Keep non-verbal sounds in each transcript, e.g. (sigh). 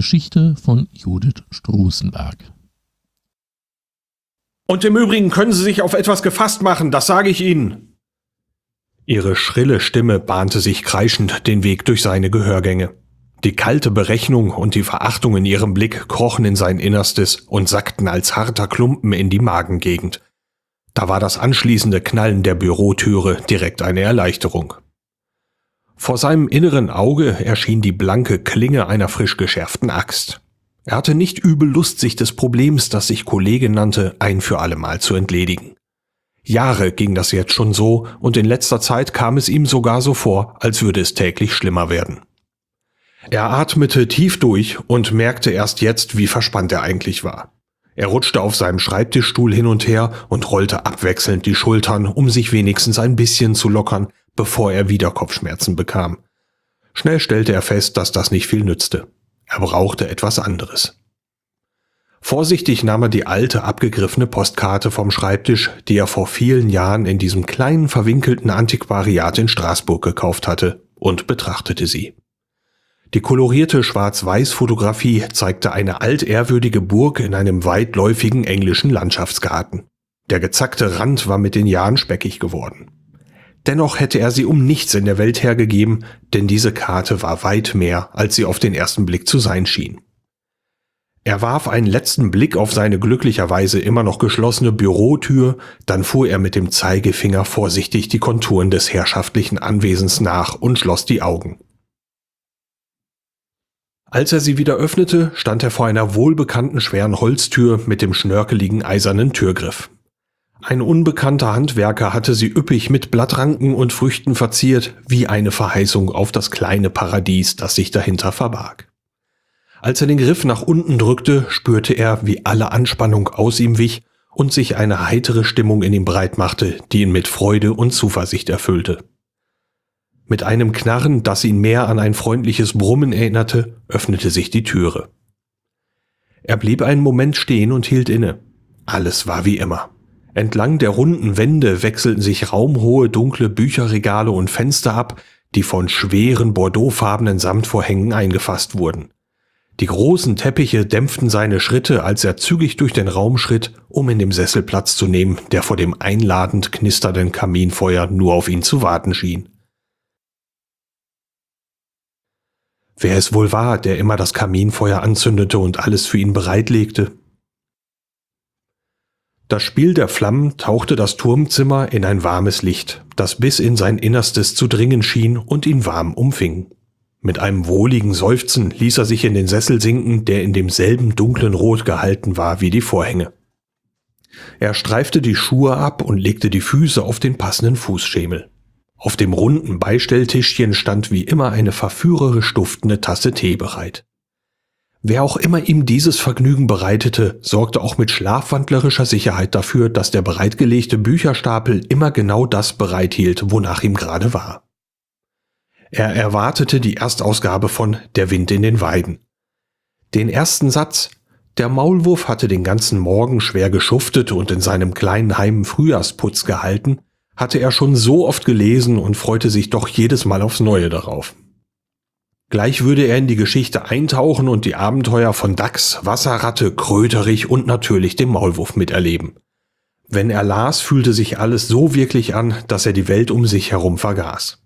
Geschichte von Judith Strusenberg. Und im Übrigen können Sie sich auf etwas gefasst machen, das sage ich Ihnen. Ihre schrille Stimme bahnte sich kreischend den Weg durch seine Gehörgänge. Die kalte Berechnung und die Verachtung in ihrem Blick krochen in sein Innerstes und sackten als harter Klumpen in die Magengegend. Da war das anschließende Knallen der Bürotüre direkt eine Erleichterung. Vor seinem inneren Auge erschien die blanke Klinge einer frisch geschärften Axt. Er hatte nicht übel Lust, sich des Problems, das sich Kollege nannte, ein für allemal zu entledigen. Jahre ging das jetzt schon so, und in letzter Zeit kam es ihm sogar so vor, als würde es täglich schlimmer werden. Er atmete tief durch und merkte erst jetzt, wie verspannt er eigentlich war. Er rutschte auf seinem Schreibtischstuhl hin und her und rollte abwechselnd die Schultern, um sich wenigstens ein bisschen zu lockern, bevor er wieder Kopfschmerzen bekam. Schnell stellte er fest, dass das nicht viel nützte. Er brauchte etwas anderes. Vorsichtig nahm er die alte, abgegriffene Postkarte vom Schreibtisch, die er vor vielen Jahren in diesem kleinen, verwinkelten Antiquariat in Straßburg gekauft hatte, und betrachtete sie. Die kolorierte Schwarz-Weiß-Fotografie zeigte eine altehrwürdige Burg in einem weitläufigen englischen Landschaftsgarten. Der gezackte Rand war mit den Jahren speckig geworden. Dennoch hätte er sie um nichts in der Welt hergegeben, denn diese Karte war weit mehr, als sie auf den ersten Blick zu sein schien. Er warf einen letzten Blick auf seine glücklicherweise immer noch geschlossene Bürotür, dann fuhr er mit dem Zeigefinger vorsichtig die Konturen des herrschaftlichen Anwesens nach und schloss die Augen. Als er sie wieder öffnete, stand er vor einer wohlbekannten schweren Holztür mit dem schnörkeligen eisernen Türgriff. Ein unbekannter Handwerker hatte sie üppig mit Blattranken und Früchten verziert, wie eine Verheißung auf das kleine Paradies, das sich dahinter verbarg. Als er den Griff nach unten drückte, spürte er, wie alle Anspannung aus ihm wich und sich eine heitere Stimmung in ihm breit machte, die ihn mit Freude und Zuversicht erfüllte. Mit einem Knarren, das ihn mehr an ein freundliches Brummen erinnerte, öffnete sich die Türe. Er blieb einen Moment stehen und hielt inne. Alles war wie immer. Entlang der runden Wände wechselten sich raumhohe dunkle Bücherregale und Fenster ab, die von schweren bordeauxfarbenen Samtvorhängen eingefasst wurden. Die großen Teppiche dämpften seine Schritte, als er zügig durch den Raum schritt, um in dem Sessel Platz zu nehmen, der vor dem einladend knisternden Kaminfeuer nur auf ihn zu warten schien. wer es wohl war, der immer das Kaminfeuer anzündete und alles für ihn bereitlegte. Das Spiel der Flammen tauchte das Turmzimmer in ein warmes Licht, das bis in sein Innerstes zu dringen schien und ihn warm umfing. Mit einem wohligen Seufzen ließ er sich in den Sessel sinken, der in demselben dunklen Rot gehalten war wie die Vorhänge. Er streifte die Schuhe ab und legte die Füße auf den passenden Fußschemel. Auf dem runden Beistelltischchen stand wie immer eine verführerisch duftende Tasse Tee bereit. Wer auch immer ihm dieses Vergnügen bereitete, sorgte auch mit schlafwandlerischer Sicherheit dafür, dass der bereitgelegte Bücherstapel immer genau das bereithielt, wonach ihm gerade war. Er erwartete die Erstausgabe von Der Wind in den Weiden. Den ersten Satz, der Maulwurf hatte den ganzen Morgen schwer geschuftet und in seinem kleinen Heim Frühjahrsputz gehalten, hatte er schon so oft gelesen und freute sich doch jedes Mal aufs Neue darauf. Gleich würde er in die Geschichte eintauchen und die Abenteuer von Dachs, Wasserratte, Kröterich und natürlich dem Maulwurf miterleben. Wenn er las, fühlte sich alles so wirklich an, dass er die Welt um sich herum vergaß.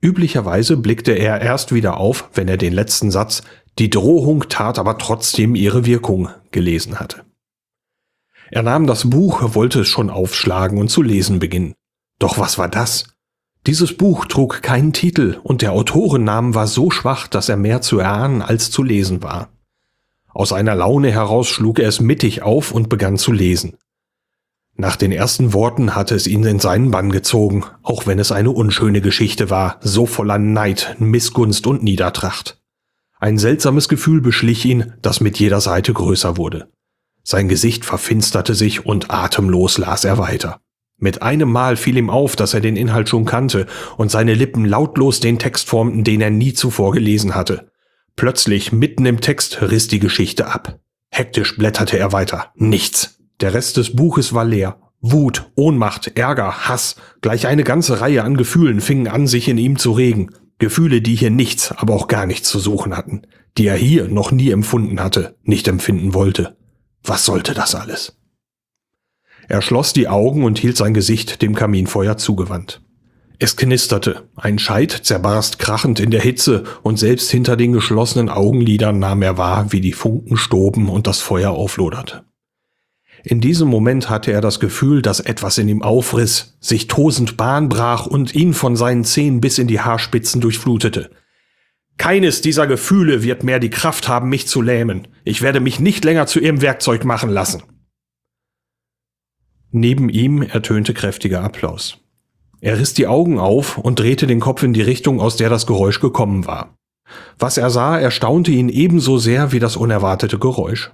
Üblicherweise blickte er erst wieder auf, wenn er den letzten Satz Die Drohung tat aber trotzdem ihre Wirkung gelesen hatte. Er nahm das Buch, wollte es schon aufschlagen und zu lesen beginnen. Doch was war das? Dieses Buch trug keinen Titel und der Autorennamen war so schwach, dass er mehr zu erahnen als zu lesen war. Aus einer Laune heraus schlug er es mittig auf und begann zu lesen. Nach den ersten Worten hatte es ihn in seinen Bann gezogen, auch wenn es eine unschöne Geschichte war, so voller Neid, Missgunst und Niedertracht. Ein seltsames Gefühl beschlich ihn, das mit jeder Seite größer wurde. Sein Gesicht verfinsterte sich und atemlos las er weiter. Mit einem Mal fiel ihm auf, dass er den Inhalt schon kannte und seine Lippen lautlos den Text formten, den er nie zuvor gelesen hatte. Plötzlich, mitten im Text, riss die Geschichte ab. Hektisch blätterte er weiter. Nichts. Der Rest des Buches war leer. Wut, Ohnmacht, Ärger, Hass, gleich eine ganze Reihe an Gefühlen fingen an, sich in ihm zu regen. Gefühle, die hier nichts, aber auch gar nichts zu suchen hatten, die er hier noch nie empfunden hatte, nicht empfinden wollte. Was sollte das alles? Er schloss die Augen und hielt sein Gesicht dem Kaminfeuer zugewandt. Es knisterte, ein Scheit zerbarst krachend in der Hitze, und selbst hinter den geschlossenen Augenlidern nahm er wahr, wie die Funken stoben und das Feuer aufloderte. In diesem Moment hatte er das Gefühl, dass etwas in ihm aufriss, sich tosend Bahn brach und ihn von seinen Zehen bis in die Haarspitzen durchflutete. Keines dieser Gefühle wird mehr die Kraft haben, mich zu lähmen. Ich werde mich nicht länger zu ihrem Werkzeug machen lassen. Neben ihm ertönte kräftiger Applaus. Er riss die Augen auf und drehte den Kopf in die Richtung, aus der das Geräusch gekommen war. Was er sah, erstaunte ihn ebenso sehr wie das unerwartete Geräusch.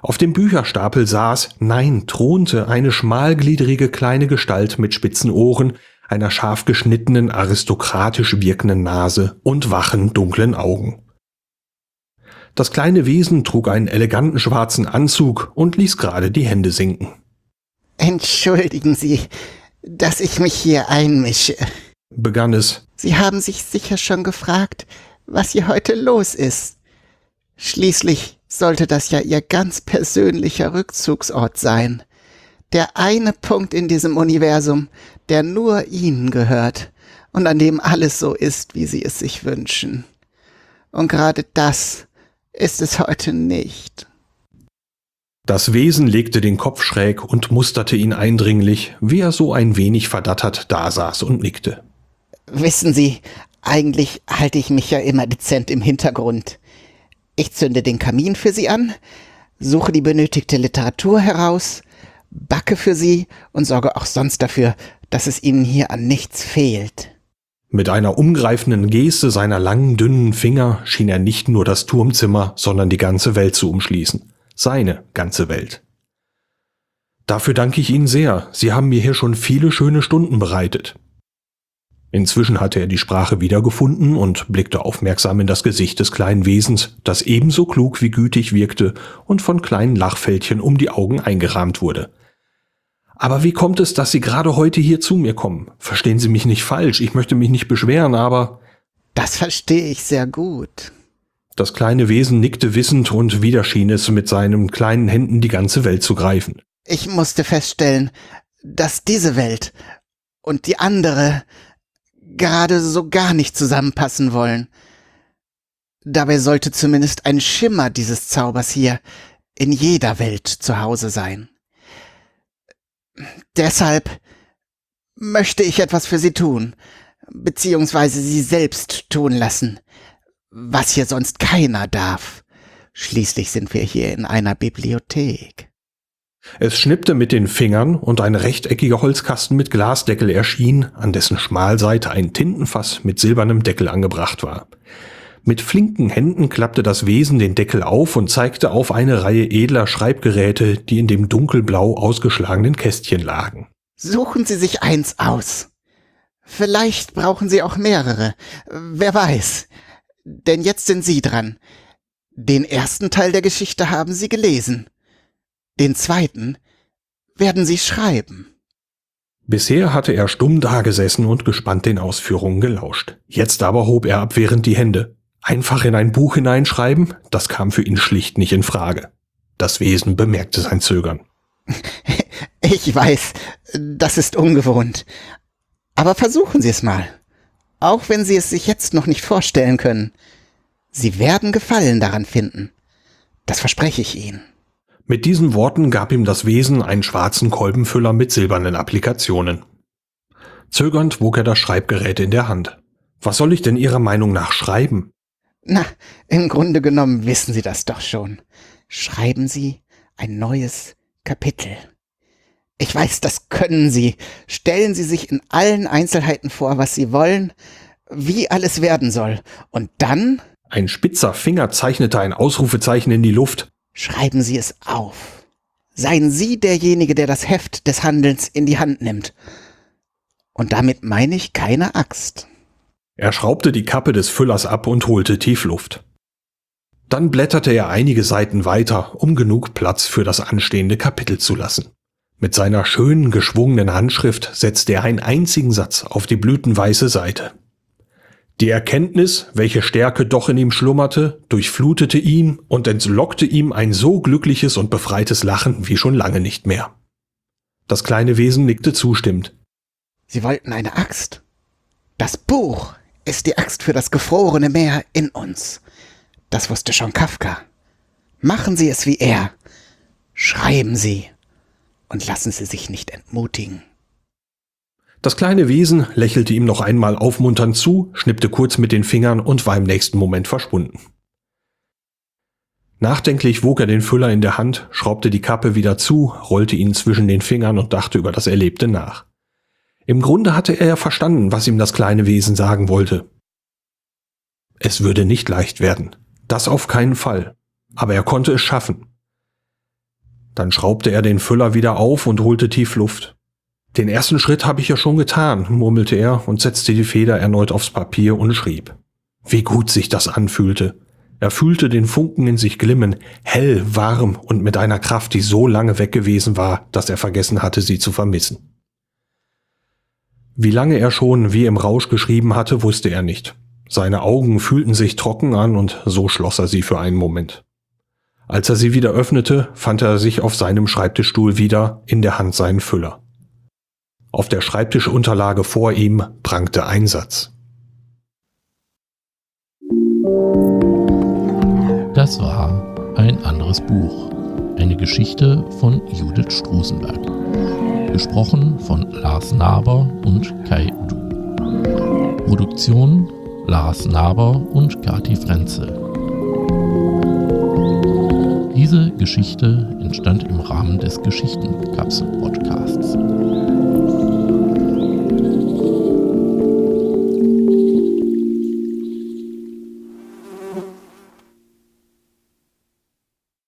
Auf dem Bücherstapel saß, nein, thronte eine schmalgliedrige kleine Gestalt mit spitzen Ohren, einer scharf geschnittenen, aristokratisch wirkenden Nase und wachen, dunklen Augen. Das kleine Wesen trug einen eleganten schwarzen Anzug und ließ gerade die Hände sinken. Entschuldigen Sie, dass ich mich hier einmische, begann es. Sie haben sich sicher schon gefragt, was hier heute los ist. Schließlich sollte das ja Ihr ganz persönlicher Rückzugsort sein. Der eine Punkt in diesem Universum, der nur Ihnen gehört und an dem alles so ist, wie Sie es sich wünschen. Und gerade das ist es heute nicht. Das Wesen legte den Kopf schräg und musterte ihn eindringlich, wie er so ein wenig verdattert dasaß und nickte. Wissen Sie, eigentlich halte ich mich ja immer dezent im Hintergrund. Ich zünde den Kamin für Sie an, suche die benötigte Literatur heraus, backe für Sie und sorge auch sonst dafür, dass es Ihnen hier an nichts fehlt. Mit einer umgreifenden Geste seiner langen, dünnen Finger schien er nicht nur das Turmzimmer, sondern die ganze Welt zu umschließen. Seine ganze Welt. Dafür danke ich Ihnen sehr. Sie haben mir hier schon viele schöne Stunden bereitet. Inzwischen hatte er die Sprache wiedergefunden und blickte aufmerksam in das Gesicht des kleinen Wesens, das ebenso klug wie gütig wirkte und von kleinen Lachfältchen um die Augen eingerahmt wurde. Aber wie kommt es, dass Sie gerade heute hier zu mir kommen? Verstehen Sie mich nicht falsch, ich möchte mich nicht beschweren, aber. Das verstehe ich sehr gut. Das kleine Wesen nickte wissend und wieder schien es mit seinen kleinen Händen die ganze Welt zu greifen. Ich musste feststellen, dass diese Welt und die andere gerade so gar nicht zusammenpassen wollen. Dabei sollte zumindest ein Schimmer dieses Zaubers hier in jeder Welt zu Hause sein. Deshalb möchte ich etwas für Sie tun, beziehungsweise Sie selbst tun lassen, was hier sonst keiner darf. Schließlich sind wir hier in einer Bibliothek. Es schnippte mit den Fingern und ein rechteckiger Holzkasten mit Glasdeckel erschien, an dessen Schmalseite ein Tintenfass mit silbernem Deckel angebracht war. Mit flinken Händen klappte das Wesen den Deckel auf und zeigte auf eine Reihe edler Schreibgeräte, die in dem dunkelblau ausgeschlagenen Kästchen lagen. Suchen Sie sich eins aus. Vielleicht brauchen Sie auch mehrere. Wer weiß. Denn jetzt sind Sie dran. Den ersten Teil der Geschichte haben Sie gelesen. Den zweiten werden Sie schreiben. Bisher hatte er stumm dagesessen und gespannt den Ausführungen gelauscht. Jetzt aber hob er abwehrend die Hände. Einfach in ein Buch hineinschreiben, das kam für ihn schlicht nicht in Frage. Das Wesen bemerkte sein Zögern. (laughs) Ich weiß, das ist ungewohnt. Aber versuchen Sie es mal. Auch wenn Sie es sich jetzt noch nicht vorstellen können. Sie werden Gefallen daran finden. Das verspreche ich Ihnen. Mit diesen Worten gab ihm das Wesen einen schwarzen Kolbenfüller mit silbernen Applikationen. Zögernd wog er das Schreibgerät in der Hand. Was soll ich denn Ihrer Meinung nach schreiben? Na, im Grunde genommen wissen Sie das doch schon. Schreiben Sie ein neues Kapitel. Ich weiß, das können Sie. Stellen Sie sich in allen Einzelheiten vor, was Sie wollen, wie alles werden soll. Und dann? Ein spitzer Finger zeichnete ein Ausrufezeichen in die Luft. Schreiben Sie es auf. Seien Sie derjenige, der das Heft des Handelns in die Hand nimmt. Und damit meine ich keine Axt. Er schraubte die Kappe des Füllers ab und holte tief Luft. Dann blätterte er einige Seiten weiter, um genug Platz für das anstehende Kapitel zu lassen. Mit seiner schönen, geschwungenen Handschrift setzte er einen einzigen Satz auf die blütenweiße Seite. Die Erkenntnis, welche Stärke doch in ihm schlummerte, durchflutete ihn und entlockte ihm ein so glückliches und befreites Lachen wie schon lange nicht mehr. Das kleine Wesen nickte zustimmend. Sie wollten eine Axt. Das Buch ist die Axt für das gefrorene Meer in uns. Das wusste schon Kafka. Machen Sie es wie er. Schreiben Sie und lassen Sie sich nicht entmutigen. Das kleine Wesen lächelte ihm noch einmal aufmunternd zu, schnippte kurz mit den Fingern und war im nächsten Moment verschwunden. Nachdenklich wog er den Füller in der Hand, schraubte die Kappe wieder zu, rollte ihn zwischen den Fingern und dachte über das Erlebte nach. Im Grunde hatte er ja verstanden, was ihm das kleine Wesen sagen wollte. Es würde nicht leicht werden. Das auf keinen Fall. Aber er konnte es schaffen. Dann schraubte er den Füller wieder auf und holte tief Luft. Den ersten Schritt habe ich ja schon getan, murmelte er und setzte die Feder erneut aufs Papier und schrieb. Wie gut sich das anfühlte. Er fühlte den Funken in sich glimmen, hell, warm und mit einer Kraft, die so lange weg gewesen war, dass er vergessen hatte, sie zu vermissen. Wie lange er schon wie im Rausch geschrieben hatte, wusste er nicht. Seine Augen fühlten sich trocken an und so schloss er sie für einen Moment. Als er sie wieder öffnete, fand er sich auf seinem Schreibtischstuhl wieder, in der Hand seinen Füller. Auf der Schreibtischunterlage vor ihm prangte ein Satz. Das war ein anderes Buch. Eine Geschichte von Judith Strusenberg. Gesprochen von Lars Naber und Kai Du. Produktion Lars Naber und Kati Frenzel. Diese Geschichte entstand im Rahmen des Geschichtenkapsel-Podcasts.